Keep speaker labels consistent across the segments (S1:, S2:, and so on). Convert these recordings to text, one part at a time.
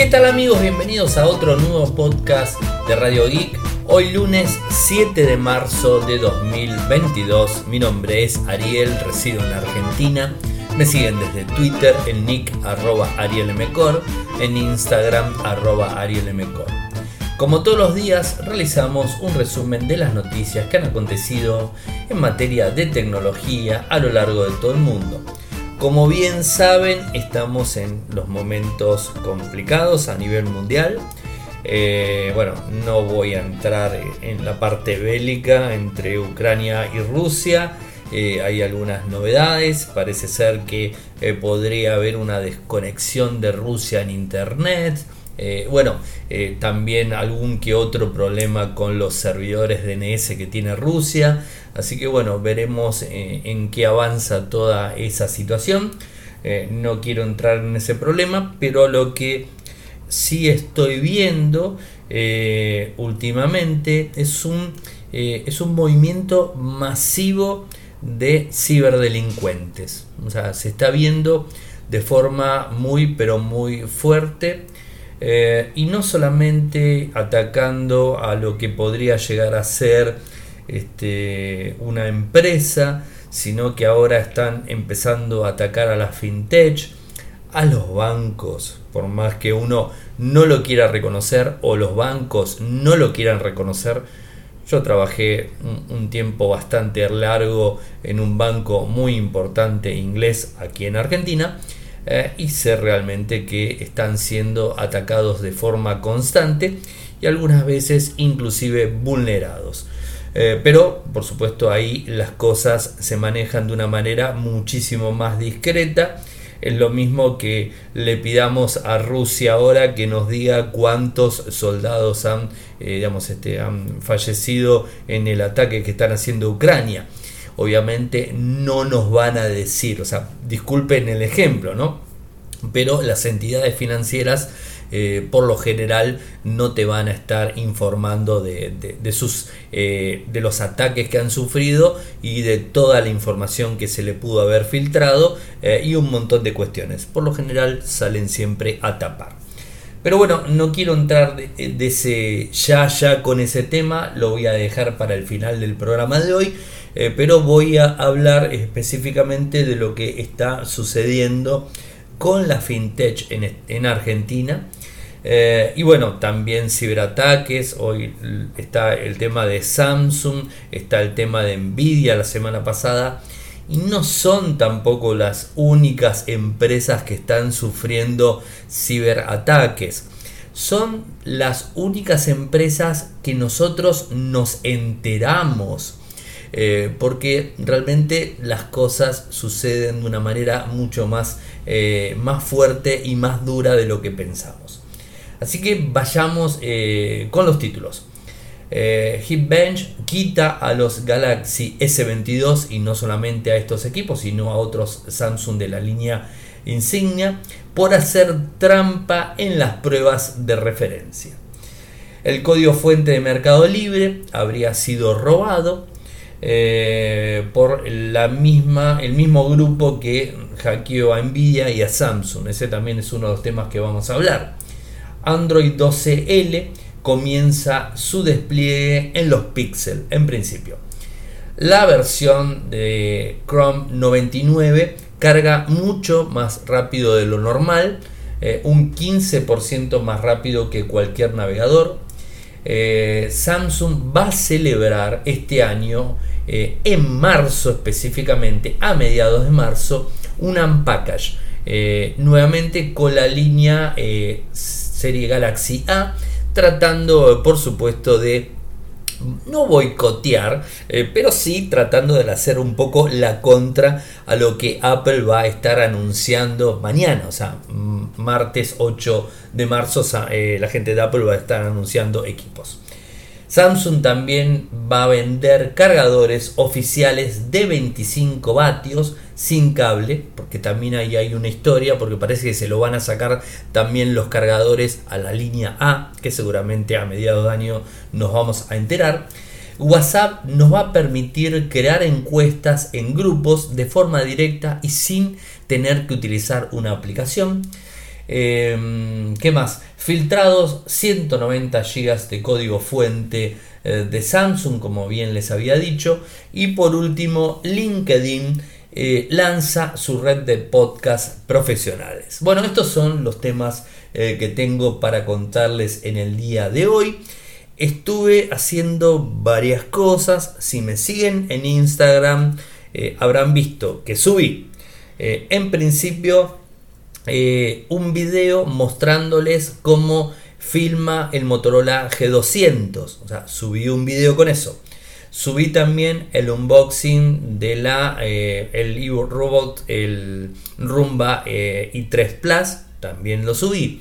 S1: ¿Qué tal amigos? Bienvenidos a otro nuevo podcast de Radio Geek. Hoy lunes 7 de marzo de 2022. Mi nombre es Ariel, resido en Argentina. Me siguen desde Twitter en nick arroba arielmcor, en Instagram arroba arielmcor. Como todos los días realizamos un resumen de las noticias que han acontecido en materia de tecnología a lo largo de todo el mundo. Como bien saben, estamos en los momentos complicados a nivel mundial. Eh, bueno, no voy a entrar en la parte bélica entre Ucrania y Rusia. Eh, hay algunas novedades. Parece ser que eh, podría haber una desconexión de Rusia en Internet. Bueno, también algún que otro problema con los servidores DNS que tiene Rusia. Así que bueno, veremos eh, en qué avanza toda esa situación. Eh, no quiero entrar en ese problema, pero lo que sí estoy viendo eh, últimamente es un, es un movimiento masivo de ciberdelincuentes. O sea, se está viendo de forma muy pero muy fuerte y no solamente atacando a lo que podría llegar a ser este, una empresa, sino que ahora están empezando a atacar a la fintech, a los bancos, por más que uno no lo quiera reconocer o los bancos no lo quieran reconocer. Yo trabajé un, tiempo bastante largo en un banco muy importante inglés aquí en Argentina eh, y sé realmente que están siendo atacados de forma constante y algunas veces inclusive vulnerados. Eh, pero, por supuesto, ahí las cosas se manejan de una manera muchísimo más discreta. Es lo mismo que le pidamos a Rusia ahora que nos diga cuántos soldados han, eh, digamos, este, han fallecido en el ataque que están haciendo Ucrania. Obviamente no nos van a decir, o sea, disculpen el ejemplo, ¿no? Pero las entidades financieras eh, por lo general no te van a estar informando de, sus, eh, de los ataques que han sufrido y de toda la información que se le pudo haber filtrado eh, y un montón de cuestiones. Por lo general salen siempre a tapar. Pero bueno, no quiero entrar de, ese ya ya con ese tema, lo voy a dejar para el final del programa de hoy, pero voy a hablar específicamente de lo que está sucediendo con la fintech en Argentina eh, y bueno, también ciberataques, hoy está el tema de Samsung, está el tema de Nvidia la semana pasada, y no son tampoco las únicas empresas que están sufriendo ciberataques. Son las únicas empresas que nosotros nos enteramos. Eh, porque realmente las cosas suceden de una manera mucho más, eh, más fuerte y más dura de lo que pensamos. Así que vayamos eh, con los títulos. Hitbench quita a los Galaxy S22 y no solamente a estos equipos, sino a otros Samsung de la línea insignia por hacer trampa en las pruebas de referencia. El código fuente de Mercado Libre habría sido robado eh, por la misma, el mismo grupo que hackeó a Nvidia y a Samsung. Ese también es uno de los temas que vamos a hablar. Android 12L comienza su despliegue en los Pixel en principio. La versión de Chrome 99 carga mucho más rápido de lo normal, eh, un 15% más rápido que cualquier navegador. Eh, Samsung va a celebrar este año, eh, en marzo específicamente, a mediados de marzo, un Unpackage. nuevamente con la línea serie Galaxy A, tratando por supuesto de no boicotear, eh, pero sí tratando de hacer un poco la contra a lo que Apple va a estar anunciando mañana, o sea, martes 8 de marzo, eh, la gente de Apple va a estar anunciando equipos. Samsung también va a vender cargadores oficiales de 25 vatios sin cable, porque también ahí hay una historia, porque parece que se lo van a sacar también los cargadores a la línea A, que seguramente a mediados de año nos vamos a enterar. WhatsApp nos va a permitir crear encuestas en grupos de forma directa y sin tener que utilizar una aplicación. Em, ¿Qué más? Filtrados 190 GB de código fuente eh, de Samsung, como bien les había dicho. Y por último, LinkedIn eh, lanza su red de podcast profesionales. Bueno, estos son los temas eh, que tengo para contarles en el día de hoy. Estuve haciendo varias cosas. Si me siguen en Instagram, habrán visto que subí. en principio eh, un video mostrándoles cómo filma el Motorola G200. O sea, subí un video con eso. Subí también el unboxing de la eh, el Evo Robot, el Rumba eh, i3 Plus. También lo subí.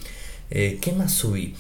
S1: ¿Qué más subí?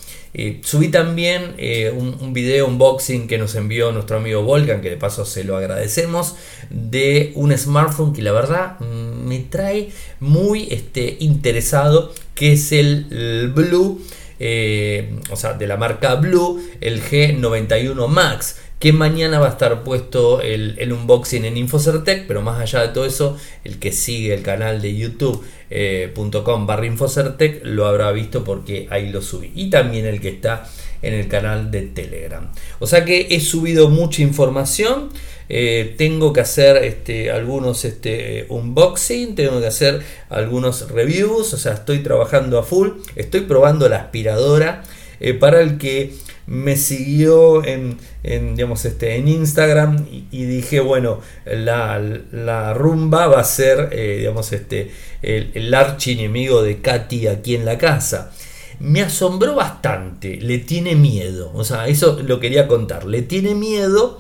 S1: subí también un, video unboxing que nos envió nuestro amigo Volcan, que de paso se lo agradecemos, de un smartphone que la verdad me trae muy este, interesado, que es el, Blue, eh, o sea, de la marca Blue, el G91 Max que mañana va a estar puesto el, unboxing en Infocertec, pero más allá de todo eso, el que sigue el canal de youtube.com eh, barra Infocertec lo habrá visto porque ahí lo subí. Y también el que está en el canal de Telegram. O sea que he subido mucha información. Eh, tengo que hacer este, algunos este, unboxing, tengo que hacer algunos reviews, o sea, estoy trabajando a full, estoy probando la aspiradora. Eh, para el que me siguió en, digamos, este, en Instagram y, dije, bueno, la, rumba va a ser eh, digamos, este, el, el archienemigo de Katy aquí en la casa me asombró bastante, le tiene miedo, o sea, eso lo quería contar, le tiene miedo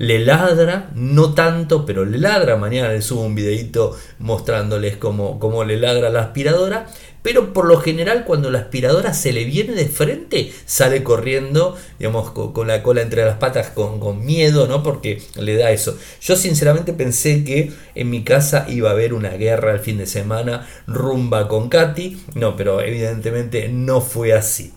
S1: le ladra, no tanto, pero le ladra. Mañana le subo un videito mostrándoles cómo, cómo le ladra la aspiradora. Pero por lo general cuando la aspiradora se le viene de frente, sale corriendo, digamos, con, la cola entre las patas, con, con, miedo, ¿no? Porque le da eso. Yo sinceramente pensé que en mi casa iba a haber una guerra el fin de semana, rumba con Katy. No, pero evidentemente no fue así.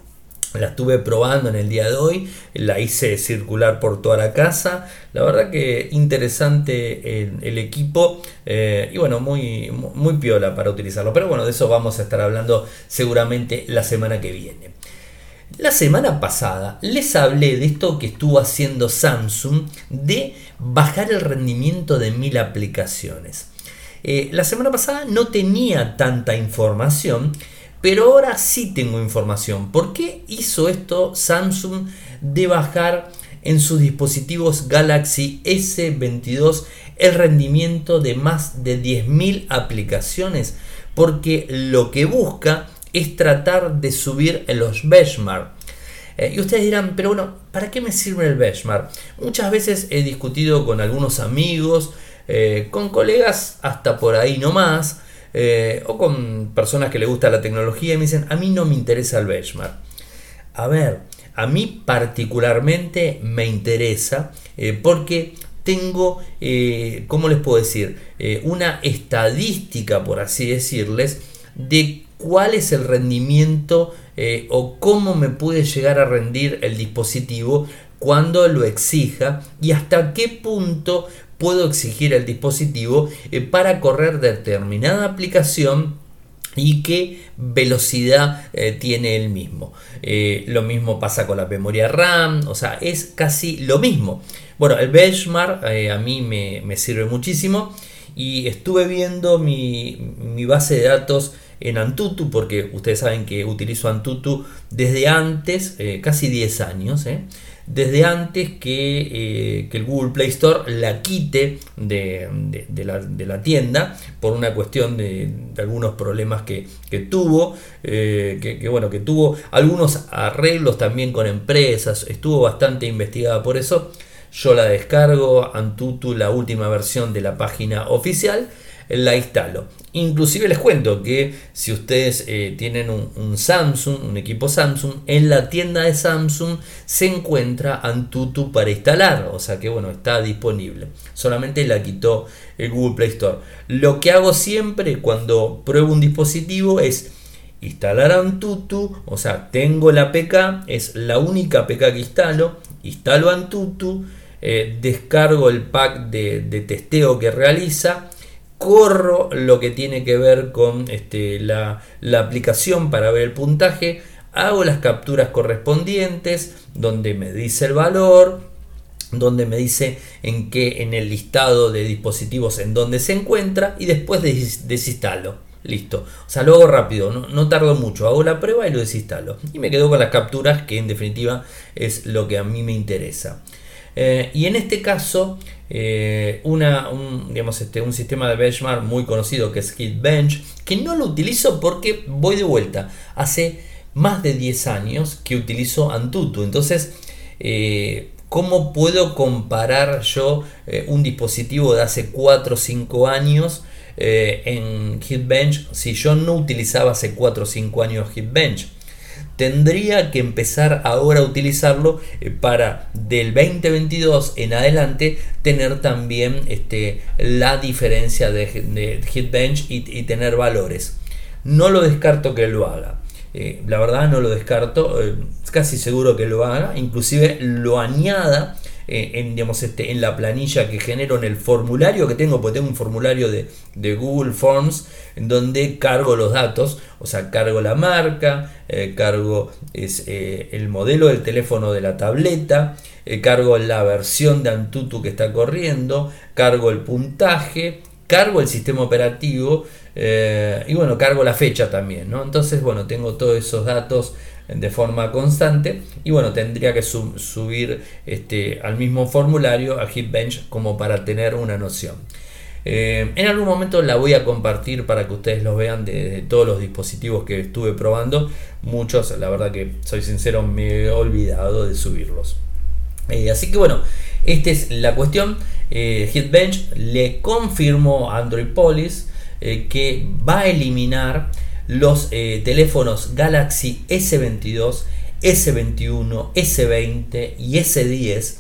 S1: La estuve probando en el día de hoy, la hice circular por toda la casa. La verdad que interesante el, equipo eh, y bueno, muy, muy piola para utilizarlo. Pero bueno, de eso vamos a estar hablando seguramente la semana que viene. La semana pasada les hablé de esto que estuvo haciendo Samsung de bajar el rendimiento de mil aplicaciones. Eh, la semana pasada no tenía tanta información pero ahora sí tengo información. ¿Por qué hizo esto Samsung de bajar en sus dispositivos Galaxy S22 el rendimiento de más de 10.000 aplicaciones? Porque lo que busca es tratar de subir los benchmark. Eh, y ustedes dirán, pero bueno, ¿para qué me sirve el benchmark? Muchas veces he discutido con algunos amigos, eh, con colegas hasta por ahí nomás, eh, o con personas que le gusta la tecnología y me dicen, a mí no me interesa el benchmark. A ver, a mí particularmente me interesa eh, porque tengo, eh, ¿cómo les puedo decir? una estadística, por así decirles, de cuál es el rendimiento o cómo me puede llegar a rendir el dispositivo cuando lo exija y hasta qué punto puedo exigir al dispositivo eh, para correr determinada aplicación y qué velocidad eh, tiene el mismo. Eh, lo mismo pasa con la memoria RAM, o sea, es casi lo mismo. Bueno, el benchmark a mí me, sirve muchísimo y estuve viendo mi, mi, base de datos en Antutu, porque ustedes saben que utilizo Antutu desde antes, casi 10 años desde antes eh, que, el Google Play Store la quite de, la, tienda por una cuestión de, algunos problemas que, tuvo, eh, que, bueno, que tuvo algunos arreglos también con empresas, estuvo bastante investigada por eso. Yo la descargo, Antutu, la última versión de la página oficial, la instalo. Inclusive les cuento que si ustedes eh, tienen un, Samsung, un equipo Samsung, en la tienda de Samsung se encuentra Antutu para instalar, o sea que bueno, está disponible. Solamente la quitó el Google Play Store. Lo que hago siempre cuando pruebo un dispositivo es instalar Antutu, o sea, tengo la APK, es la única APK que instalo, instalo Antutu, eh, descargo el pack de testeo que realiza, corro lo que tiene que ver con este, la, aplicación para ver el puntaje, hago las capturas correspondientes, donde me dice el valor, donde me dice en qué en el listado de dispositivos en donde se encuentra y después desinstalo. Listo. O sea, lo hago rápido, no, tardo mucho. Hago la prueba y lo desinstalo. Y me quedo con las capturas, que en definitiva es lo que a mí me interesa. Eh, y en este caso, eh, un, digamos, este, un sistema de benchmark muy conocido que es HitBench, que no lo utilizo porque voy de vuelta. Hace más de 10 años que utilizo Antutu. Entonces, eh, ¿cómo puedo comparar yo un dispositivo de hace 4 o 5 años? En HitBench si yo no utilizaba hace 4 o 5 años HitBench. Tendría que empezar ahora a utilizarlo eh, para del 2022 en adelante tener también este, la diferencia de, HitBench y, tener valores. No lo descarto que lo haga. Eh, la verdad no lo descarto, casi seguro que lo haga, inclusive lo añada eh, en, digamos, este, en la planilla que genero en el formulario que tengo, porque tengo un formulario de, Google Forms en donde cargo los datos, o sea, cargo la marca, eh, cargo es, eh, el modelo del teléfono de la tableta, cargo la versión de Antutu que está corriendo, cargo el puntaje, cargo el sistema operativo y bueno, cargo la fecha también, ¿no? Entonces, bueno, tengo todos esos datos de forma constante. Y bueno tendría que subir este, al mismo formulario a HitBench como para tener una noción. Eh, en algún momento la voy a compartir para que ustedes los vean de, todos los dispositivos que estuve probando. Muchos la verdad que soy sincero me he olvidado de subirlos. Eh, así que bueno esta es la cuestión. Eh, HitBench le confirmó a Android Police que va a eliminar los eh, teléfonos Galaxy S22, S21, S20 y S10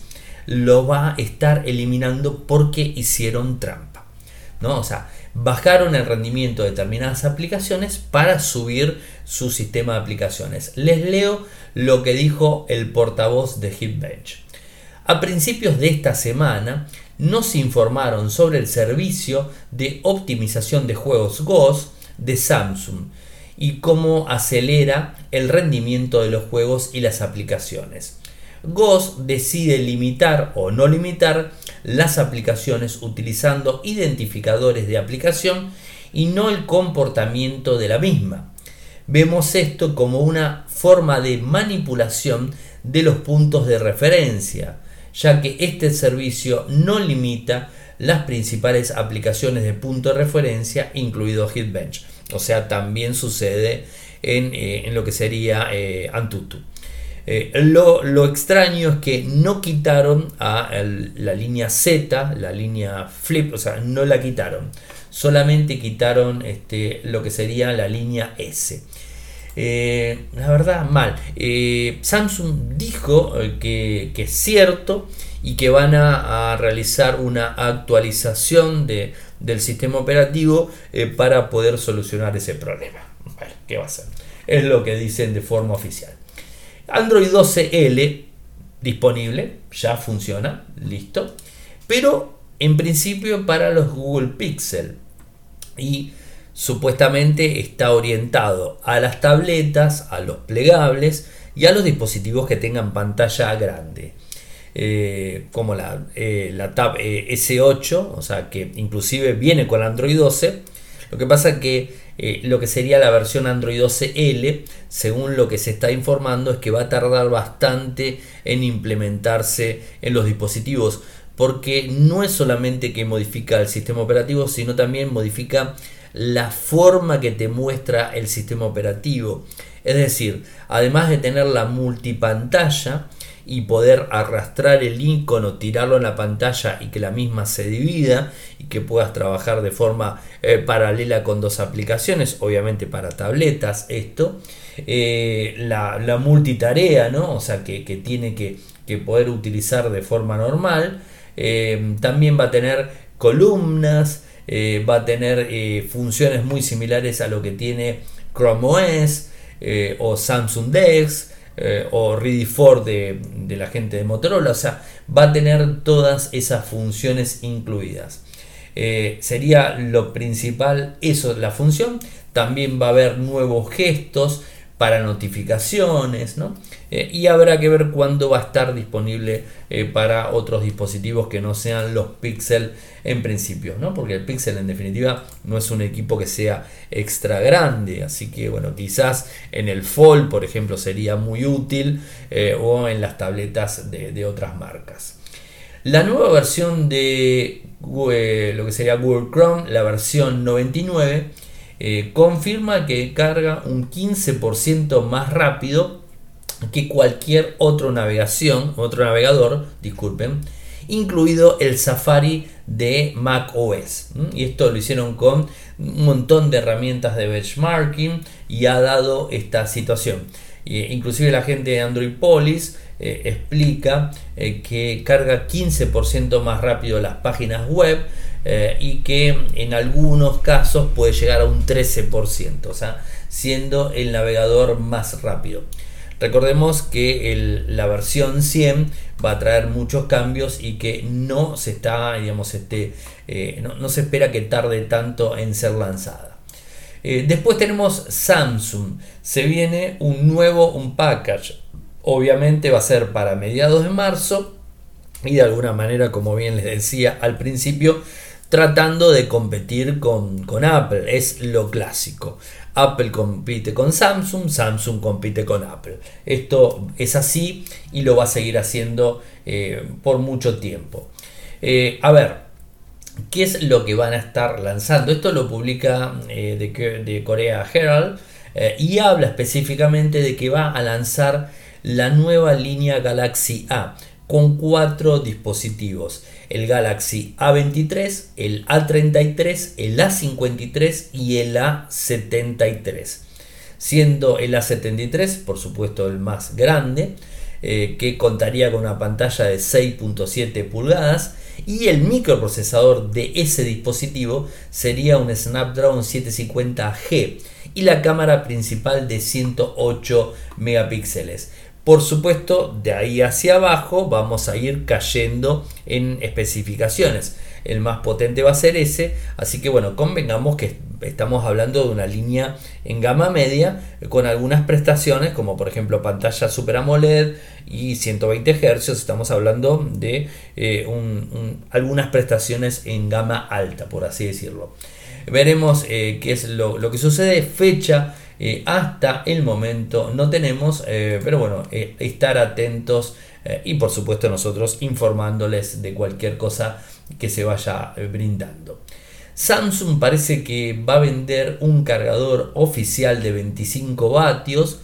S1: lo va a estar eliminando porque hicieron trampa. ¿no? O sea, bajaron el rendimiento de determinadas aplicaciones para subir su sistema de aplicaciones. Les leo lo que dijo el portavoz de HitBench. A principios de esta semana nos informaron sobre el servicio de optimización de juegos GOS de Samsung y cómo acelera el rendimiento de los juegos y las aplicaciones. GOS decide limitar o no limitar las aplicaciones utilizando identificadores de aplicación y no el comportamiento de la misma. Vemos esto como una forma de manipulación de los puntos de referencia, ya que este servicio no limita las principales aplicaciones de punto de referencia, incluido HitBench. O sea, también sucede en, eh, lo que sería eh, Antutu. Eh, lo, extraño es que no quitaron a la línea Z, la línea Flip, o sea, no la quitaron. Solamente quitaron este, lo que sería la línea S. la verdad, mal. Samsung dijo que, es cierto y que van a realizar una actualización de, del sistema operativo eh, para poder solucionar ese problema. Bueno, ¿qué va a ser? Es lo que dicen de forma oficial. Android 12L disponible, ya funciona, listo. Pero en principio para los Google Pixel. Y supuestamente está orientado a las tabletas, a los plegables y a los dispositivos que tengan pantalla grande. Eh, como la, eh, la Tab eh, S8, o sea que inclusive viene con Android 12. Lo que pasa que lo que sería la versión Android 12L, según lo que se está informando, es que va a tardar bastante en implementarse en los dispositivos, porque no es solamente que modifica el sistema operativo, sino también modifica la forma que te muestra el sistema operativo. Es decir, además de tener la multipantalla, y poder arrastrar el icono, tirarlo en la pantalla y que la misma se divida y que puedas trabajar de forma eh, paralela con dos aplicaciones, obviamente para tabletas esto, eh, la, multitarea, ¿no? o sea que, tiene que, poder utilizar de forma normal, eh, también va a tener columnas, va a tener funciones muy similares a lo que tiene Chrome OS o Samsung Dex, eh, o Ready for de, la gente de Motorola, o sea, va a tener todas esas funciones incluidas. Eh, sería lo principal, eso es la función. También va a haber nuevos gestos para notificaciones, ¿no? Eh, y habrá que ver cuándo va a estar disponible eh, para otros dispositivos que no sean los Pixel en principio, ¿no? Porque el Pixel en definitiva no es un equipo que sea extra grande, así que bueno, quizás en el Fold, por ejemplo, sería muy útil eh, o en las tabletas de, otras marcas. La nueva versión de lo que sería Google Chrome, la versión 99, eh, confirma que carga un 15% más rápido que cualquier otro navegación, navegador, disculpen, incluido el Safari de Mac OS. Y esto lo hicieron con un montón de herramientas de benchmarking y ha dado esta situación. inclusive la gente de Android Police eh, explica eh, que carga 15% más rápido las páginas web eh, y que en algunos casos puede llegar a un 13%, o sea, siendo el navegador más rápido. Recordemos que la versión 100 va a traer muchos cambios y que no se está, digamos, este, eh, no, se espera que tarde tanto en ser lanzada. Eh, después tenemos Samsung. Se viene un nuevo un package. Obviamente va a ser para mediados de marzo y de alguna manera, como bien les decía al principio, tratando de competir con, Apple. Es lo clásico. Apple compite con Samsung, Samsung compite con Apple. Esto es así y lo va a seguir haciendo eh, por mucho tiempo. Eh, a ver, ¿qué es lo que van a estar lanzando? Esto lo publica eh, de, de, Corea Herald y habla específicamente de que va a lanzar la nueva línea Galaxy A con cuatro dispositivos. El Galaxy A23, el A33, el A53 y el A73. Siendo el A73, por supuesto, el más grande, eh, que contaría con una pantalla de 6.7 pulgadas y el microprocesador de ese dispositivo sería un Snapdragon 750G y la cámara principal de 108 megapíxeles. Por supuesto, de ahí hacia abajo vamos a ir cayendo en especificaciones. El más potente va a ser ese, así que bueno, convengamos que estamos hablando de una línea en gama media con algunas prestaciones como por ejemplo pantalla Super AMOLED y 120 Hz, estamos hablando de eh, algunas prestaciones en gama alta, por así decirlo. Veremos eh, qué es lo, lo que sucede, fecha eh, hasta el momento no tenemos, eh, pero bueno, eh, estar atentos y por supuesto nosotros informándoles de cualquier cosa que se vaya brindando. Samsung parece que va a vender un cargador oficial de 25 vatios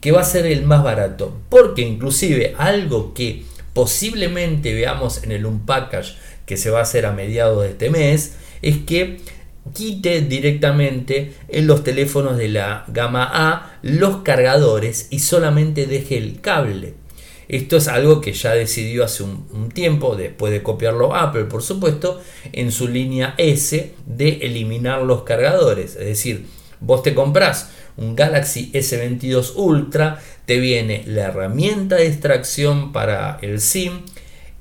S1: que va a ser el más barato, porque inclusive algo que posiblemente veamos en el Unpackage que se va a hacer a mediados de este mes es que quite directamente en los teléfonos de la gama A los cargadores y solamente deje el cable. Esto es algo que ya decidió hace un, tiempo, después de copiarlo Apple, por supuesto, en su línea S de eliminar los cargadores. Es decir, vos te compras un Galaxy S22 Ultra, te viene la herramienta de extracción para el SIM,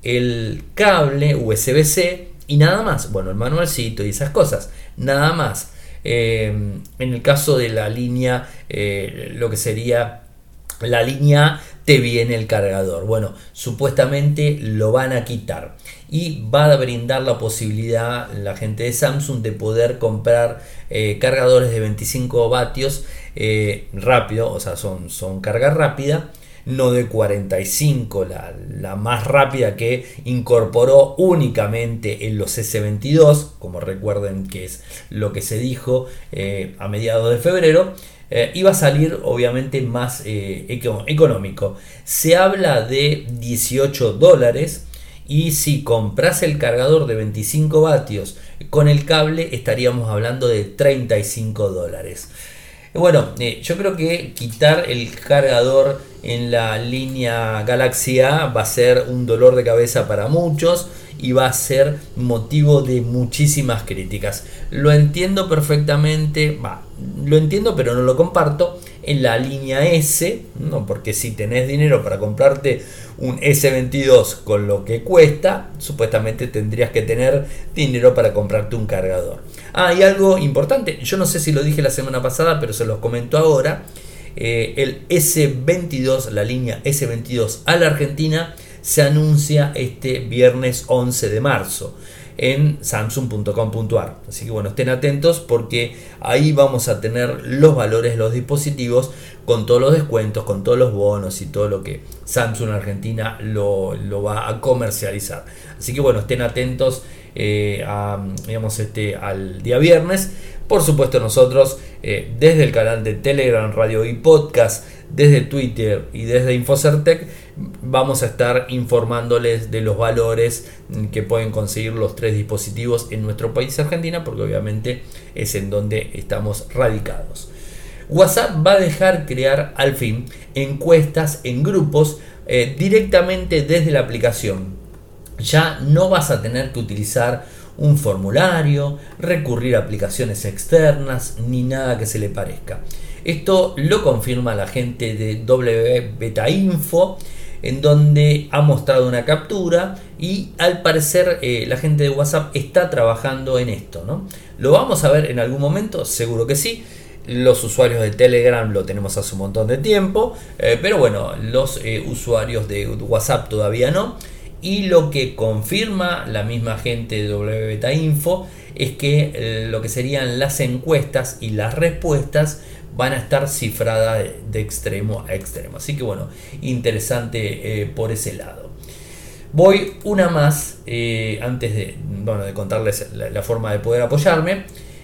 S1: el cable USB-C y nada más. Bueno, el manualcito y esas cosas nada más. Eh, en el caso de la línea, eh, lo que sería la línea te viene el cargador. Bueno, supuestamente lo van a quitar y va a brindar la posibilidad la gente de Samsung de poder comprar eh, cargadores de 25 vatios rápido, o sea, son, son carga rápida no de 45, la, más rápida que incorporó únicamente en los S22, como recuerden que es lo que se dijo eh, a mediados de febrero. Eh, iba a salir obviamente más eh, económico. Se habla de 18 dólares y si compras el cargador de 25 vatios con el cable estaríamos hablando de 35 dólares. Bueno, yo creo que quitar el cargador en la línea Galaxy A va a ser un dolor de cabeza para muchos y va a ser motivo de muchísimas críticas. Lo entiendo perfectamente, lo entiendo pero no lo comparto. en la línea S, ¿no? porque si tenés dinero para comprarte un S22 con lo que cuesta, supuestamente tendrías que tener dinero para comprarte un cargador. Ah, y algo importante, yo no sé si lo dije la semana pasada, pero se los comento ahora. Eh, el S22, la línea S22 a la Argentina, se anuncia este viernes 11 de marzo en samsung.com.ar. Así que bueno, estén atentos porque ahí vamos a tener los valores, los dispositivos con todos los descuentos, con todos los bonos y todo lo que Samsung Argentina lo, va a comercializar. Así que bueno, estén atentos eh, digamos, este, al día viernes. Por supuesto nosotros eh, desde el canal de Telegram, Radio y Podcast, desde Twitter y desde Infocertec vamos a estar informándoles de los valores que pueden conseguir los tres dispositivos en nuestro país Argentina, porque obviamente es en donde estamos radicados. WhatsApp va a dejar crear al fin encuestas en grupos eh, directamente desde la aplicación. Ya no vas a tener que utilizar un formulario, recurrir a aplicaciones externas, ni nada que se le parezca. Esto lo confirma la gente de W Beta Info en donde ha mostrado una captura y al parecer eh, la gente de WhatsApp está trabajando en esto. ¿no? ¿Lo vamos a ver en algún momento? Seguro que sí. Los usuarios de Telegram lo tenemos hace un montón de tiempo, eh, pero bueno, los eh, usuarios de WhatsApp todavía no. Y lo que confirma la misma gente de WBeta Info es que lo que serían las encuestas y las respuestas van a estar cifradas de, extremo a extremo. Así que bueno, interesante eh, por ese lado. Voy una más, eh, antes de, de contarles la, forma de poder apoyarme.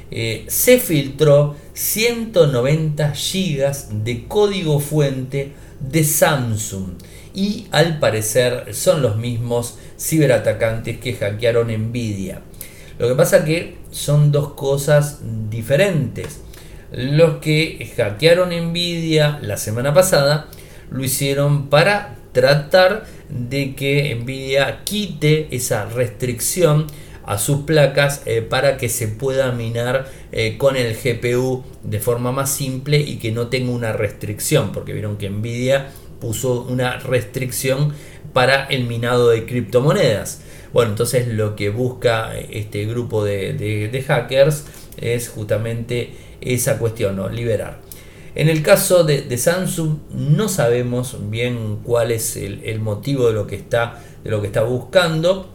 S1: Eh, se filtró 190 GB de código fuente de Samsung y al parecer son los mismos ciberatacantes que hackearon Nvidia. Lo que pasa que son dos cosas diferentes. Los que hackearon Nvidia la semana pasada lo hicieron para tratar de que Nvidia quite esa restricción a sus placas eh, para que se pueda minar eh, con el GPU de forma más simple y que no tenga una restricción, porque vieron que Nvidia puso una restricción para el minado de criptomonedas. Bueno, entonces lo que busca este grupo de hackers es justamente esa cuestión, ¿no? liberar. En el caso de, Samsung no sabemos bien cuál es el, motivo de lo, que está, de lo que está buscando.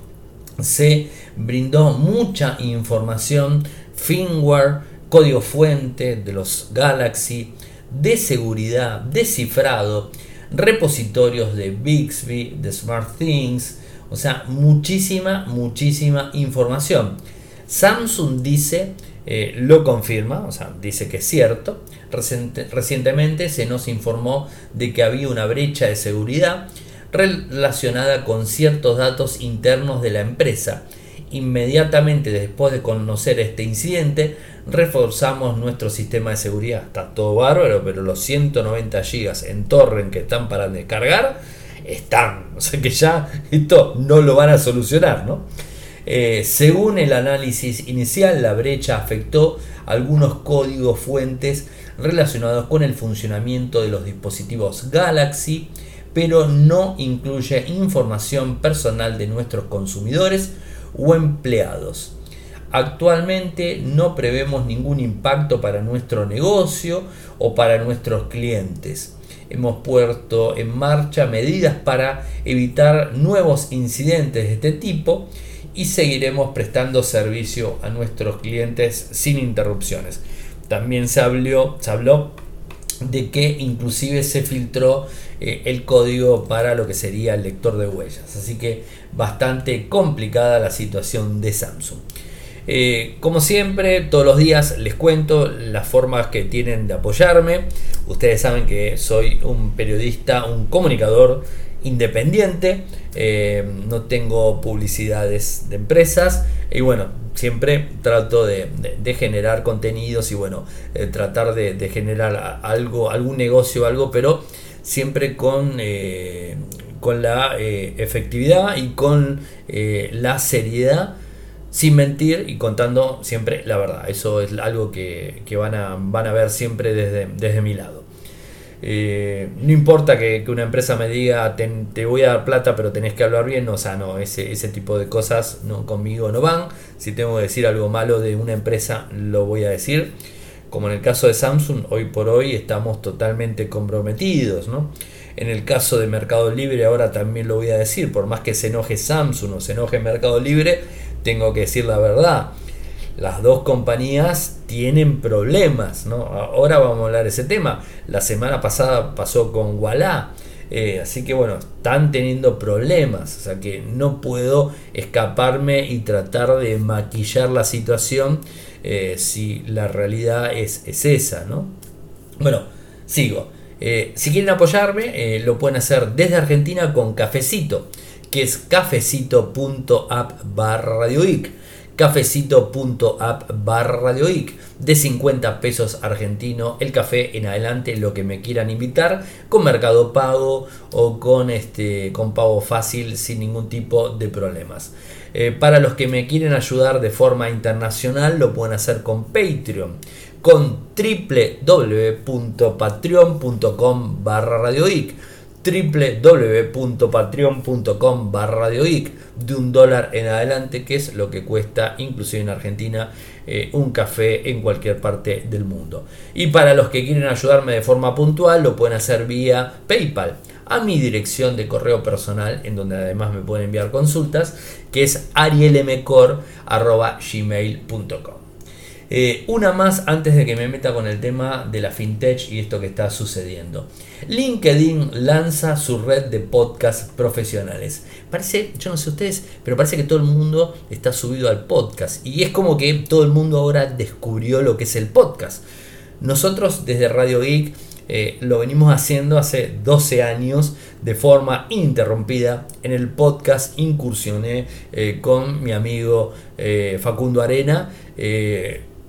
S1: Se brindó mucha información, firmware, código fuente de los Galaxy, de seguridad, descifrado, repositorios de Bixby, de SmartThings, o sea, muchísima, muchísima información. Samsung dice eh, lo confirma, o sea, dice que es cierto. recientemente se nos informó de que había una brecha de seguridad relacionada con ciertos datos internos de la empresa. Inmediatamente después de conocer este incidente, reforzamos nuestro sistema de seguridad. Está todo bárbaro, pero los 190 GB en torrent que están para descargar están. O sea que ya esto no lo van a solucionar, ¿no? Eh, según el análisis inicial, la brecha afectó algunos códigos fuentes relacionados con el funcionamiento de los dispositivos Galaxy, pero no incluye información personal de nuestros consumidores o empleados. Actualmente no prevemos ningún impacto para nuestro negocio o para nuestros clientes. Hemos puesto en marcha medidas para evitar nuevos incidentes de este tipo y seguiremos prestando servicio a nuestros clientes sin interrupciones. También se habló, se habló de que inclusive se filtró eh, el código para lo que sería el lector de huellas. Así que bastante complicada la situación de Samsung. Eh, como siempre, todos los días les cuento las formas que tienen de apoyarme. Ustedes saben que soy un periodista, un comunicador independiente, eh, no tengo publicidades de empresas y bueno, siempre trato de, generar contenidos y bueno, eh, tratar de, generar algo, algún negocio, algo, pero siempre con, con la efectividad y con la seriedad sin mentir y contando siempre la verdad. Eso es algo que, van, a, van a ver siempre desde, desde mi lado. Eh, no importa que, una empresa me diga te, voy a dar plata pero tenés que hablar bien, o sea, no, ese, ese tipo de cosas no, conmigo no van. Si tengo que decir algo malo de una empresa, lo voy a decir. Como en el caso de Samsung, hoy por hoy estamos totalmente comprometidos, ¿no? En el caso de Mercado Libre, ahora también lo voy a decir, por más que se enoje Samsung o se enoje Mercado Libre, tengo que decir la verdad las dos compañías tienen problemas, ¿no? Ahora vamos a hablar de ese tema. La semana pasada pasó con Walla. Eh, así que bueno, están teniendo problemas. O sea que no puedo escaparme y tratar de maquillar la situación eh, si la realidad es, esa, ¿no? Bueno, sigo. Eh, si quieren apoyarme, lo pueden hacer desde Argentina con Cafecito, que es cafecito.app barra radioic cafecito.app barra radioic de 50 pesos argentino el café en adelante lo que me quieran invitar con mercado pago o con este con pago fácil sin ningún tipo de problemas. Eh, para los que me quieren ayudar de forma internacional lo pueden hacer con Patreon con www.patreon.com barra radioic www.patreon.com barra de un dólar en adelante que es lo que cuesta inclusive en Argentina eh, un café en cualquier parte del mundo. Y para los que quieren ayudarme de forma puntual lo pueden hacer vía paypal a mi dirección de correo personal en donde además me pueden enviar consultas que es arielmcor.gmail.com eh, una más antes de que me meta con el tema de la fintech y esto que está sucediendo. LinkedIn lanza su red de podcasts profesionales. Parece, yo no sé ustedes, pero parece que todo el mundo está subido al podcast. Y es como que todo el mundo ahora descubrió lo que es el podcast. Nosotros desde Radio Geek eh, lo venimos haciendo hace 12 años de forma interrumpida. En el podcast incursioné eh, con mi amigo Facundo Arena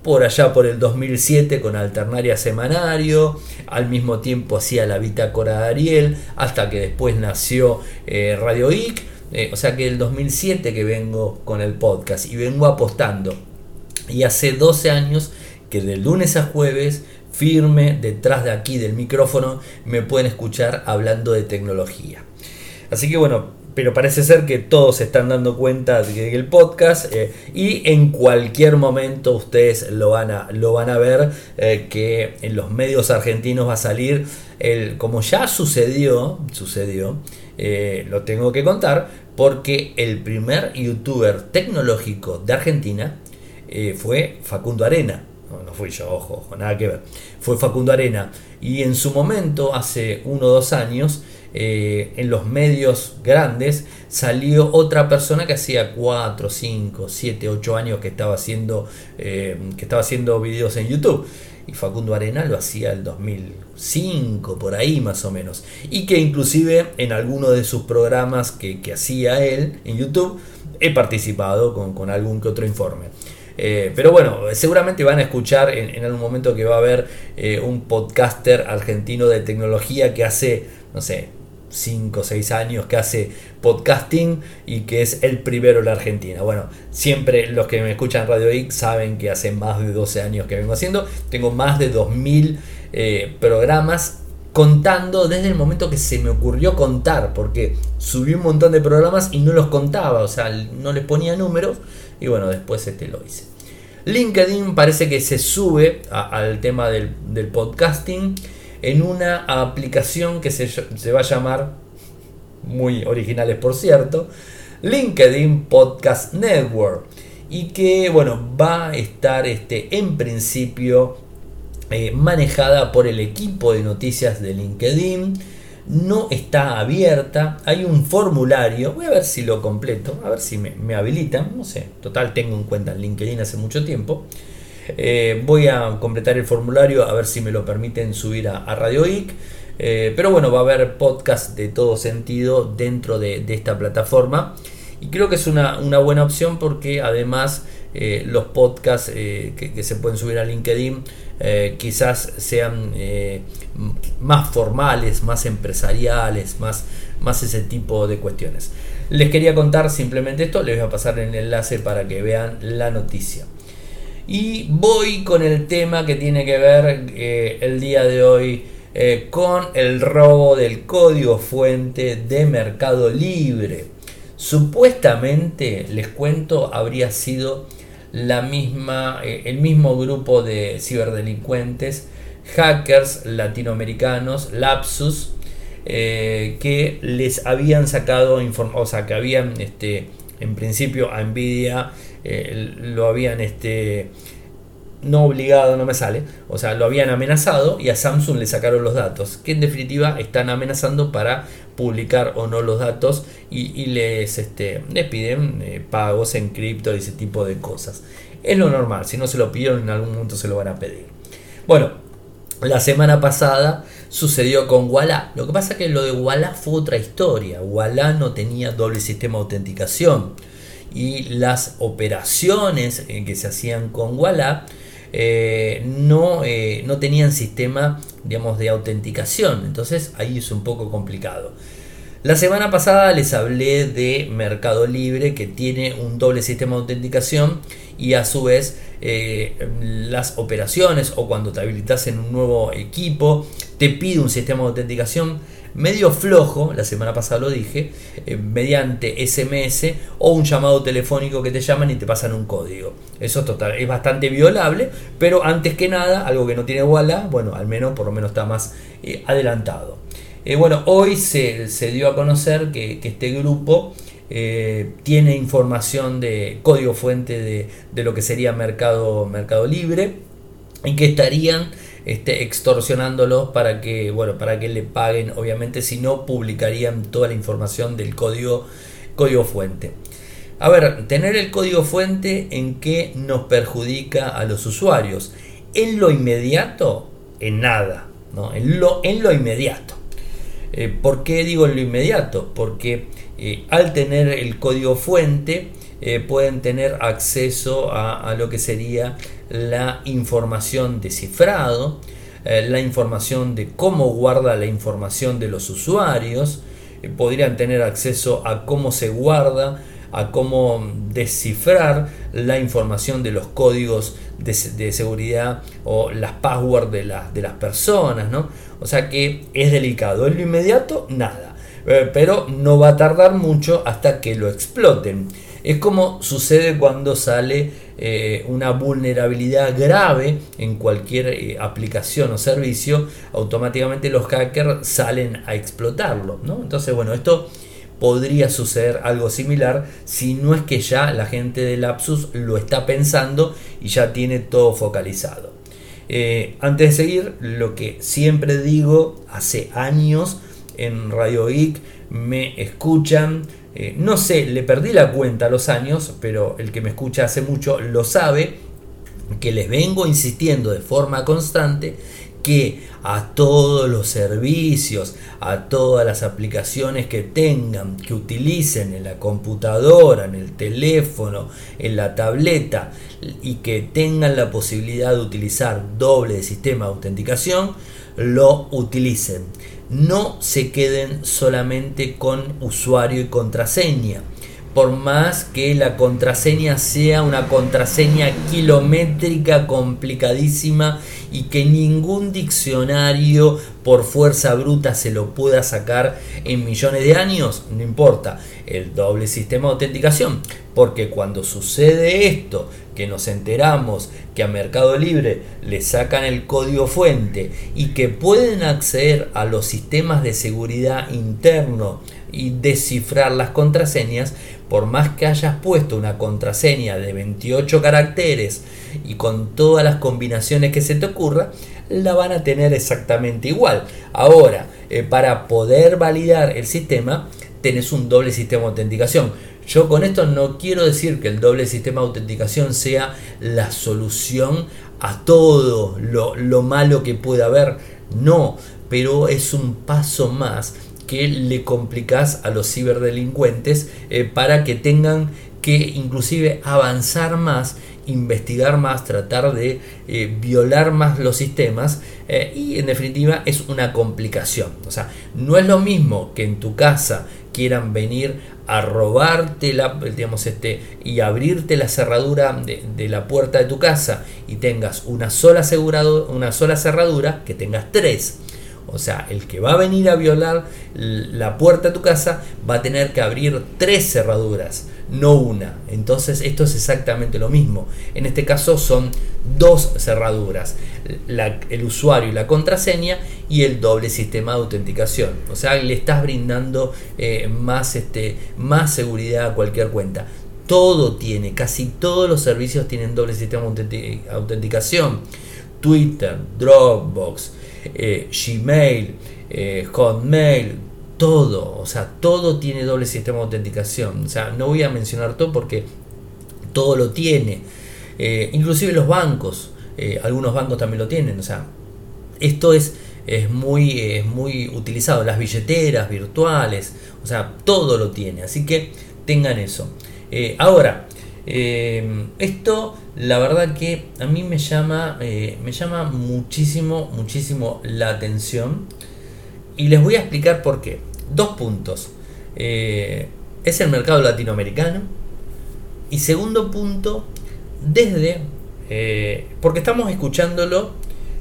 S1: por allá por el 2007 con Alternaria Semanario, al mismo tiempo hacía la bitácora de Ariel, hasta que después nació eh, Radio IC, eh, o sea que el 2007 que vengo con el podcast y vengo apostando. Y hace 12 años que de lunes a jueves, firme detrás de aquí del micrófono, me pueden escuchar hablando de tecnología. Así que bueno, pero parece ser que todos se están dando cuenta de el podcast eh, y en cualquier momento ustedes lo van a, lo van a ver eh, que en los medios argentinos va a salir el, como ya sucedió, sucedió, eh, lo tengo que contar, porque el primer youtuber tecnológico de Argentina fue Facundo Arena. No, no fui yo, ojo, ojo, nada que ver. Fue Facundo Arena. Y en su momento, hace uno o dos años, eh, en los medios grandes salió otra persona que hacía 4, 5, 7, 8 años que estaba haciendo, eh, que estaba haciendo videos en YouTube. Y Facundo Arena lo hacía el 2005, por ahí más o menos. Y que inclusive en alguno de sus programas que, hacía él en YouTube he participado con, algún que otro informe. Eh, pero bueno, seguramente van a escuchar en, algún momento que va a haber un podcaster argentino de tecnología que hace, no sé, 5 o 6 años que hace podcasting y que es el primero en la Argentina. Bueno, siempre los que me escuchan Radio X saben que hace más de 12 años que vengo haciendo. Tengo más de 2000 eh, programas contando desde el momento que se me ocurrió contar, porque subí un montón de programas y no los contaba, o sea, no les ponía números y bueno, después este lo hice. LinkedIn parece que se sube al tema del podcasting en una aplicación que se, va a llamar, muy originales por cierto, LinkedIn Podcast Network. Y que bueno, va a estar este, en principio eh, manejada por el equipo de noticias de LinkedIn. No está abierta, hay un formulario, voy a ver si lo completo, a ver si me, me habilitan, no sé, total tengo en cuenta en LinkedIn hace mucho tiempo. Eh, voy a completar el formulario a ver si me lo permiten subir a, Radio IC. Eh, pero bueno, va a haber podcast de todo sentido dentro de, esta plataforma. Y creo que es una, buena opción porque además eh, los podcasts que, se pueden subir a LinkedIn quizás sean más formales, más empresariales, más, más ese tipo de cuestiones. Les quería contar simplemente esto, les voy a pasar el enlace para que vean la noticia. Y voy con el tema que tiene que ver eh, el día de hoy eh, con el robo del código fuente de Mercado Libre. Supuestamente, les cuento, habría sido la misma, eh, el mismo grupo de ciberdelincuentes, hackers latinoamericanos, Lapsus, que les habían sacado o sea, que habían, este, en principio, a Nvidia lo habían este, no obligado, no me sale, o sea, lo habían amenazado y a Samsung le sacaron los datos, que en definitiva están amenazando para publicar o no los datos y, les, este, les piden eh, pagos en cripto y ese tipo de cosas. Es lo normal, si no se lo pidieron en algún momento se lo van a pedir. Bueno, la semana pasada sucedió con Walla. Lo que pasa es que lo de Walla fue otra historia. Walla no tenía doble sistema de autenticación y las operaciones eh, que se hacían con Walla eh, no, eh, no tenían sistema digamos, de autenticación. Entonces ahí es un poco complicado. La semana pasada les hablé de Mercado Libre que tiene un doble sistema de autenticación y a su vez las operaciones o cuando te habilitas en un nuevo equipo te pide un sistema de autenticación medio flojo, la semana pasada lo dije, eh, mediante SMS o un llamado telefónico que te llaman y te pasan un código. Eso es, total, es bastante violable, pero antes que nada, algo que no tiene Walla, bueno, al menos por lo menos está más eh, adelantado. Eh, bueno, hoy se, dio a conocer que, este grupo tiene información de código fuente de, de, lo que sería Mercado, Mercado Libre y que estarían este, extorsionándolos para que, bueno, para que le paguen, obviamente, si no publicarían toda la información del código, código fuente. A ver, tener el código fuente en qué nos perjudica a los usuarios. En lo inmediato, en nada, ¿no? En lo, en lo inmediato. Eh, ¿Por qué digo en lo inmediato? Porque eh, al tener el código fuente eh, pueden tener acceso a, lo que sería la información de cifrado, eh, la información de cómo guarda la información de los usuarios, eh, podrían tener acceso a cómo se guarda, a cómo descifrar la información de los códigos de, seguridad o las passwords de, de las personas, ¿no? O sea que es delicado. En lo inmediato, nada. pero no va a tardar mucho hasta que lo exploten. Es como sucede cuando sale eh, una vulnerabilidad grave en cualquier eh, aplicación o servicio, automáticamente los hackers salen a explotarlo. ¿no? Entonces, bueno, esto podría suceder algo similar si no es que ya la gente de Lapsus lo está pensando y ya tiene todo focalizado. Eh, antes de seguir, lo que siempre digo hace años en Radio Geek, me escuchan, eh, no sé, le perdí la cuenta a los años, pero el que me escucha hace mucho lo sabe, que les vengo insistiendo de forma constante que a todos los servicios, a todas las aplicaciones que tengan, que utilicen en la computadora, en el teléfono, en la tableta y que tengan la posibilidad de utilizar doble sistema de autenticación, lo utilicen no se queden solamente con usuario y contraseña. Por más que la contraseña sea una contraseña kilométrica complicadísima y que ningún diccionario por fuerza bruta se lo pueda sacar en millones de años, no importa, el doble sistema de autenticación, porque cuando sucede esto, que nos enteramos que a Mercado Libre le sacan el código fuente y que pueden acceder a los sistemas de seguridad interno y descifrar las contraseñas, por más que hayas puesto una contraseña de 28 caracteres y con todas las combinaciones que se te ocurra, la van a tener exactamente igual. Ahora, eh, para poder validar el sistema, tenés un doble sistema de autenticación. Yo con esto no quiero decir que el doble sistema de autenticación sea la solución a todo lo, malo que pueda haber. No, pero es un paso más que le complicas a los ciberdelincuentes eh, para que tengan que inclusive avanzar más, investigar más, tratar de eh, violar más los sistemas eh, y en definitiva es una complicación. O sea, no es lo mismo que en tu casa quieran venir a robarte la, digamos, este, y abrirte la cerradura de, la puerta de tu casa y tengas una sola, asegurado, una sola cerradura, que tengas tres. O sea, el que va a venir a violar la puerta de tu casa va a tener que abrir tres cerraduras, no una. Entonces esto es exactamente lo mismo. En este caso son dos cerraduras, el usuario y la contraseña y el doble sistema de autenticación. O sea, le estás brindando eh, más, este, más seguridad a cualquier cuenta. Todo tiene, casi todos los servicios tienen doble sistema de autenticación. Twitter, Dropbox, eh, Gmail, eh, Hotmail, todo, o sea, todo tiene doble sistema de autenticación. O sea, no voy a mencionar todo porque todo lo tiene. Eh, inclusive los bancos, algunos bancos también lo tienen. O sea, esto es, es, muy, es muy utilizado. Las billeteras virtuales, o sea, todo lo tiene. Así que tengan eso. ahora, esto la verdad que a mí me llama, eh, me llama muchísimo, muchísimo la atención y les voy a explicar por qué. Dos puntos. Eh, es el mercado latinoamericano y segundo punto, desde, eh, porque estamos escuchándolo,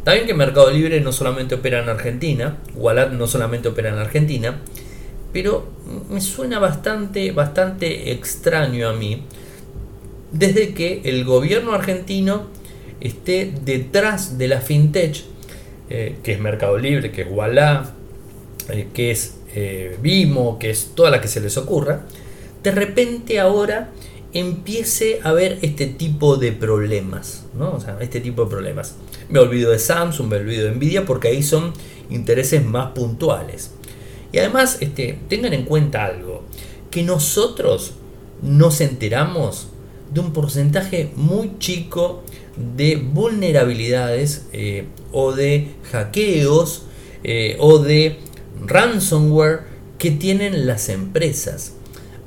S1: también que Mercado Libre no solamente opera en Argentina, Wallet no solamente opera en Argentina, pero me suena bastante, bastante extraño a mí desde que el gobierno argentino esté detrás de la fintech, eh, que es Mercado Libre, que es Walla, eh, que es eh, Vimo, que es toda la que se les ocurra, de repente ahora empiece a haber este tipo de problemas, ¿no? O sea, este tipo de problemas. Me olvido de Samsung, me olvido de Nvidia, porque ahí son intereses más puntuales. Y además, este, tengan en cuenta algo, que nosotros nos enteramos de un porcentaje muy chico de vulnerabilidades eh, o de hackeos eh, o de ransomware que tienen las empresas.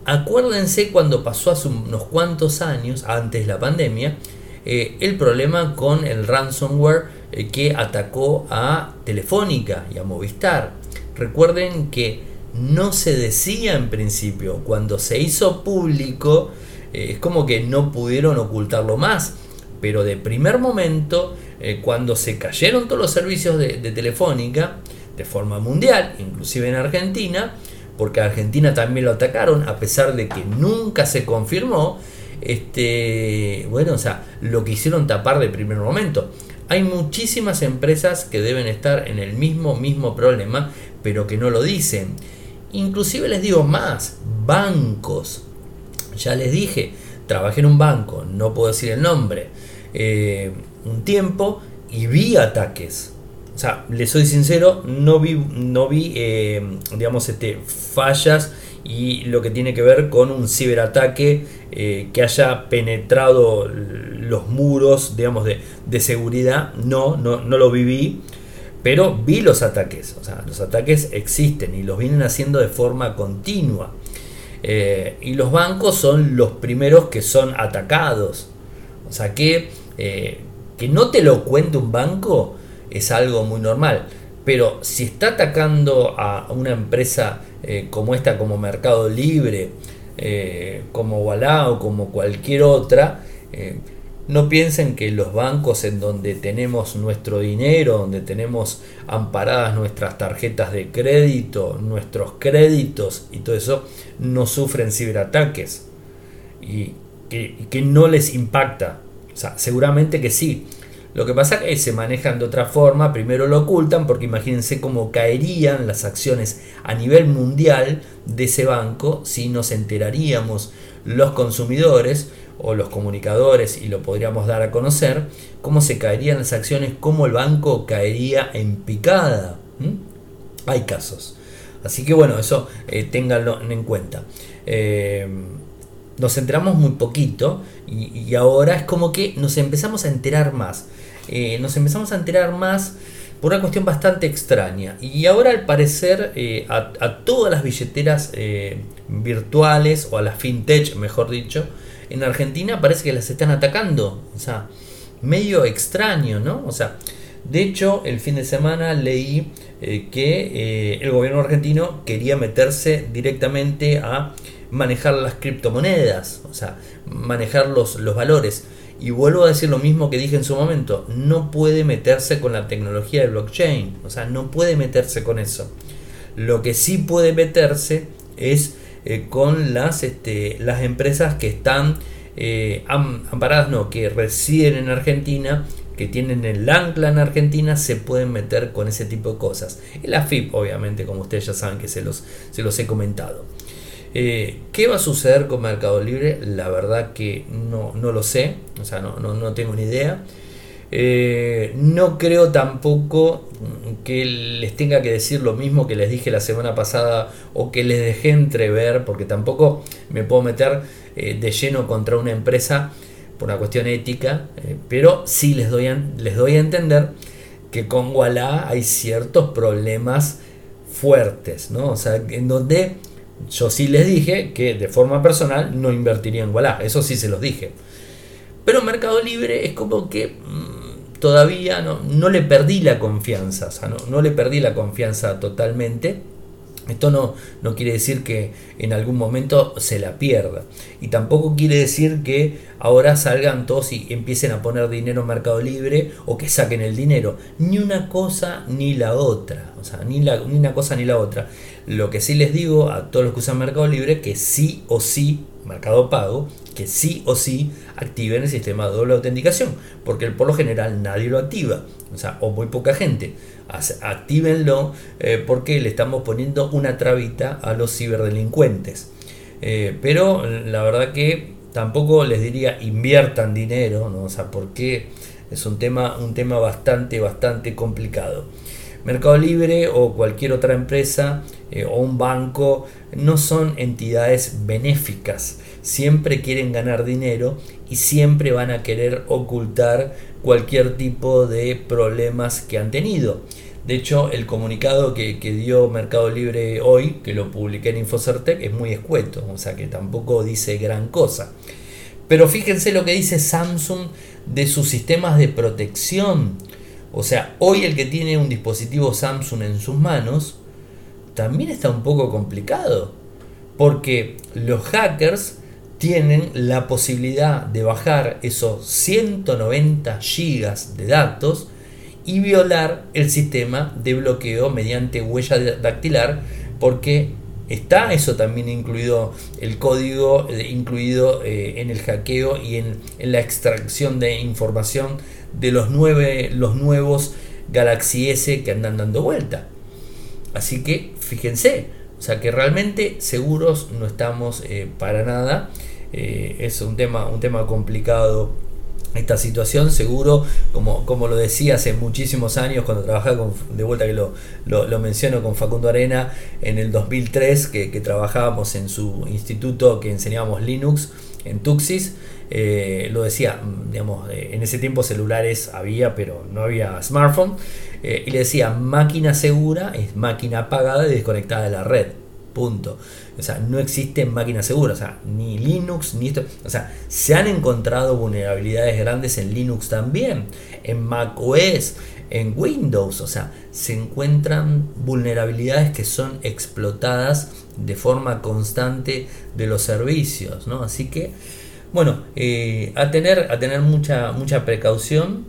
S1: Acuérdense cuando pasó hace unos cuantos años, antes de la pandemia, eh, el problema con el ransomware que atacó a Telefónica y a Movistar. Recuerden que no se decía en principio, cuando se hizo público, eh, es como que no pudieron ocultarlo más. Pero de primer momento, eh, cuando se cayeron todos los servicios de, Telefónica, de forma mundial, inclusive en Argentina, porque Argentina también lo atacaron, a pesar de que nunca se confirmó, este, bueno, o sea, lo quisieron tapar de primer momento. Hay muchísimas empresas que deben estar en el mismo, mismo problema, pero que no lo dicen. Inclusive les digo más, bancos. Ya les dije, trabajé en un banco, no puedo decir el nombre, eh, un tiempo y vi ataques. O sea, les soy sincero, no vi, no vi eh, digamos, este, fallas y lo que tiene que ver con un ciberataque eh, que haya penetrado los muros, digamos, de, de seguridad. No, no, no lo viví pero vi los ataques. O sea, los ataques existen y los vienen haciendo de forma continua. Eh, y los bancos son los primeros que son atacados. O sea que, eh, que no te lo cuente un banco es algo muy normal. Pero si está atacando a una empresa eh, como esta, como Mercado Libre, como Walla o como cualquier otra, no piensen que los bancos en donde tenemos nuestro dinero, donde tenemos amparadas nuestras tarjetas de crédito, nuestros créditos y todo eso, no sufren ciberataques y que, no les impacta. O sea, seguramente que sí. Lo que pasa es que se manejan de otra forma, primero lo ocultan porque imagínense cómo caerían las acciones a nivel mundial de ese banco si nos enteraríamos los consumidores o los comunicadores y lo podríamos dar a conocer, cómo se caerían las acciones, cómo el banco caería en picada. Hay casos. Así que bueno, eso eh, ténganlo en cuenta. Eh, nos enteramos muy poquito y, ahora es como que nos empezamos a enterar más. Eh, nos empezamos a enterar más por una cuestión bastante extraña. Y ahora al parecer a, a, todas las billeteras virtuales o a las fintech, mejor dicho, en Argentina parece que las están atacando. O sea, medio extraño, ¿no? O sea, de hecho, el fin de semana leí eh, que eh, el gobierno argentino quería meterse directamente a manejar las criptomonedas, o sea, manejar los, los valores. Y vuelvo a decir lo mismo que dije en su momento, no puede meterse con la tecnología de blockchain, o sea, no puede meterse con eso. Lo que sí puede meterse es eh, con las, este, las empresas que están eh, amparadas, no, que residen en Argentina, que tienen el ancla en Argentina, se pueden meter con ese tipo de cosas. El AFIP, obviamente, como ustedes ya saben que se los, se los he comentado. Eh, ¿Qué va a suceder con Mercado Libre? La verdad que no, lo sé, o sea, no, no, tengo ni idea. Eh, no creo tampoco que les tenga que decir lo mismo que les dije la semana pasada o que les dejé entrever, porque tampoco me puedo meter eh, de lleno contra una empresa por una cuestión ética, pero sí les doy, a, les doy a entender que con Walla hay ciertos problemas fuertes, ¿no? O sea, en donde yo sí les dije que de forma personal no invertiría en Wallah, eso sí se los dije. Pero Mercado Libre es como que mm, todavía no, no, le perdí la confianza, no, no le perdí la confianza totalmente esto no, no, quiere decir que en algún momento se la pierda. Y tampoco quiere decir que ahora salgan todos y empiecen a poner dinero en Mercado Libre o que saquen el dinero. Ni una cosa ni la otra. O sea, ni, la, ni una cosa ni la otra. Lo que sí les digo a todos los que usan Mercado Libre, que sí o sí, Mercado Pago, que sí o sí activen el sistema de doble autenticación. Porque por lo general nadie lo activa. O sea, o muy poca gente actívenlo eh, porque le estamos poniendo una trabita a los ciberdelincuentes. Eh, pero la verdad que tampoco les diría inviertan dinero, ¿no? o sea, porque es un tema, un tema bastante, bastante complicado. Mercado Libre o cualquier otra empresa eh, o un banco no son entidades benéficas. Siempre quieren ganar dinero y siempre van a querer ocultar cualquier tipo de problemas que han tenido. De hecho, el comunicado que, dio Mercado Libre hoy, que lo publiqué en Infocertec, es muy escueto, o sea que tampoco dice gran cosa. Pero fíjense lo que dice Samsung de sus sistemas de protección. O sea, hoy el que tiene un dispositivo Samsung en sus manos también está un poco complicado. Porque los hackers tienen la posibilidad de bajar esos 190 gigas de datos y violar el sistema de bloqueo mediante huella dactilar porque está eso también incluido el código eh, incluido eh, en el hackeo y en, la extracción de información de los, nueve, los nuevos Galaxy S que andan dando vuelta así que fíjense o sea que realmente seguros no estamos eh, para nada. Es un tema un tema complicado esta situación seguro, como, como lo decía hace muchísimos años cuando trabajaba con, de vuelta que lo, lo, menciono con Facundo Arena en el 2003, que, trabajábamos en su instituto que enseñábamos Linux en Tuxis, eh, lo decía, digamos, eh, en ese tiempo celulares había, pero no había smartphone, eh, y le decía, máquina segura es máquina apagada y desconectada de la red. Punto. O sea, no existen máquinas seguras, o sea, ni Linux, ni esto. O sea, se han encontrado vulnerabilidades grandes en Linux también, en Mac OS, en Windows. O sea, se encuentran vulnerabilidades que son explotadas de forma constante de los servicios, ¿no? Así que, bueno, eh, a tener, a tener mucha, mucha precaución.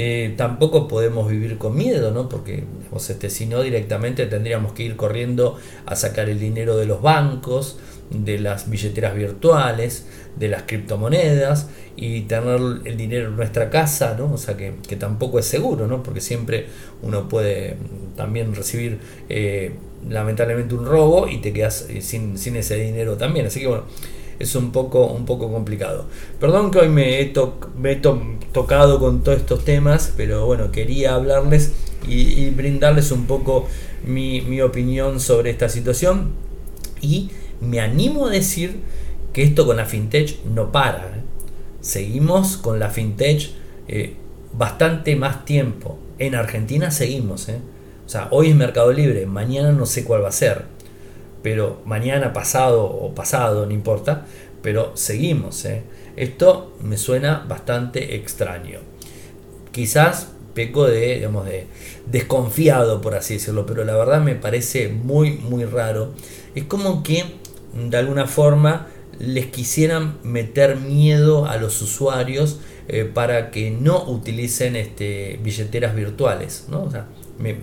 S1: Eh, tampoco podemos vivir con miedo, ¿no? Porque este, si no directamente tendríamos que ir corriendo a sacar el dinero de los bancos, de las billeteras virtuales, de las criptomonedas y tener el dinero en nuestra casa, ¿no? O sea que, tampoco es seguro, ¿no? Porque siempre uno puede también recibir eh, lamentablemente un robo y te quedas eh, sin, sin ese dinero también. Así que bueno es un poco, un poco complicado. Perdón que hoy me he, tocado con todos estos temas, pero bueno, quería hablarles y, brindarles un poco mi, opinión sobre esta situación. Y me animo a decir que esto con la fintech no para. ¿eh? Seguimos con la fintech eh, bastante más tiempo. En Argentina seguimos. ¿eh? O sea, hoy es Mercado Libre, mañana no sé cuál va a ser pero mañana, pasado o pasado, no importa, pero seguimos. ¿eh? Esto me suena bastante extraño. Quizás peco de, digamos, de desconfiado, por así decirlo, pero la verdad me parece muy, muy raro. Es como que de alguna forma les quisieran meter miedo a los usuarios eh, para que no utilicen este, billeteras virtuales. ¿no? O sea, me,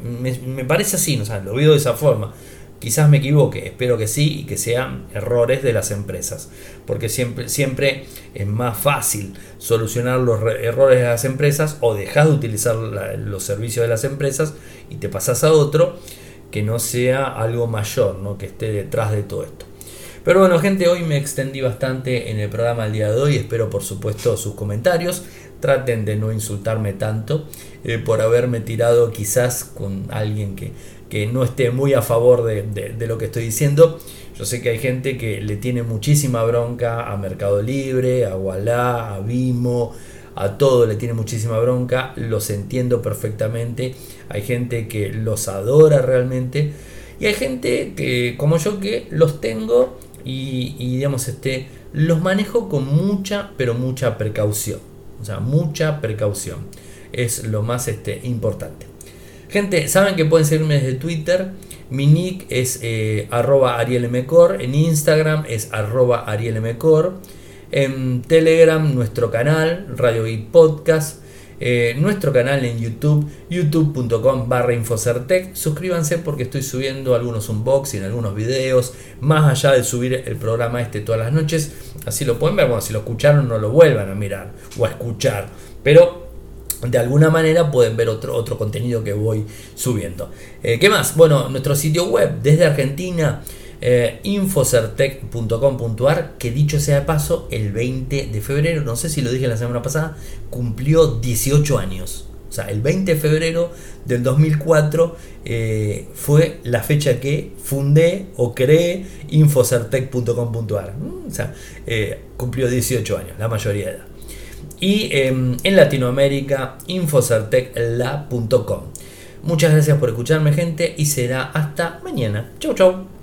S1: parece así, ¿no? lo veo de esa forma. Quizás me equivoque, espero que sí y que sean errores de las empresas, porque siempre, siempre es más fácil solucionar los errores de las empresas o dejar de utilizar los servicios de las empresas y te pasas a otro que no sea algo mayor, ¿no? que esté detrás de todo esto. Pero bueno, gente, hoy me extendí bastante en el programa del día de hoy. Espero, por supuesto, sus comentarios. Traten de no insultarme tanto eh, por haberme tirado quizás con alguien que, no esté muy a favor de, lo que estoy diciendo. Yo sé que hay gente que le tiene muchísima bronca a Mercado Libre, a Wallah, a Vimo, a todo le tiene muchísima bronca. Los entiendo perfectamente. Hay gente que los adora realmente. Y hay gente que, como yo, que los tengo y, y digamos, este, los manejo con mucha, pero mucha precaución. O sea, mucha precaución. Es lo más este, importante. Gente, saben que pueden seguirme desde Twitter. Mi nick es eh, arroba arielmcor. En Instagram es arroba arielmcor. En Telegram, nuestro canal, Radio y Podcast. Eh, nuestro canal en YouTube, youtube.com barra Infocertec. Suscríbanse porque estoy subiendo algunos unboxing, algunos videos, más allá de subir el programa este todas las noches. Así lo pueden ver, bueno, si lo escucharon no lo vuelvan a mirar o a escuchar. Pero de alguna manera pueden ver otro, otro contenido que voy subiendo. Eh, ¿Qué más? Bueno, nuestro sitio web desde Argentina, eh, infocertec.com.ar, que dicho sea de paso, el 20 de febrero, no sé si lo dije la semana pasada, cumplió 18 años. O sea, el 20 de febrero del 2004 eh, fue la fecha que fundé o creé infocertec.com.ar. O sea, cumplió 18 años, la mayoría de edad y em, en Latinoamérica infocertecla.com. Muchas gracias por escucharme gente y será hasta mañana. Chau chau.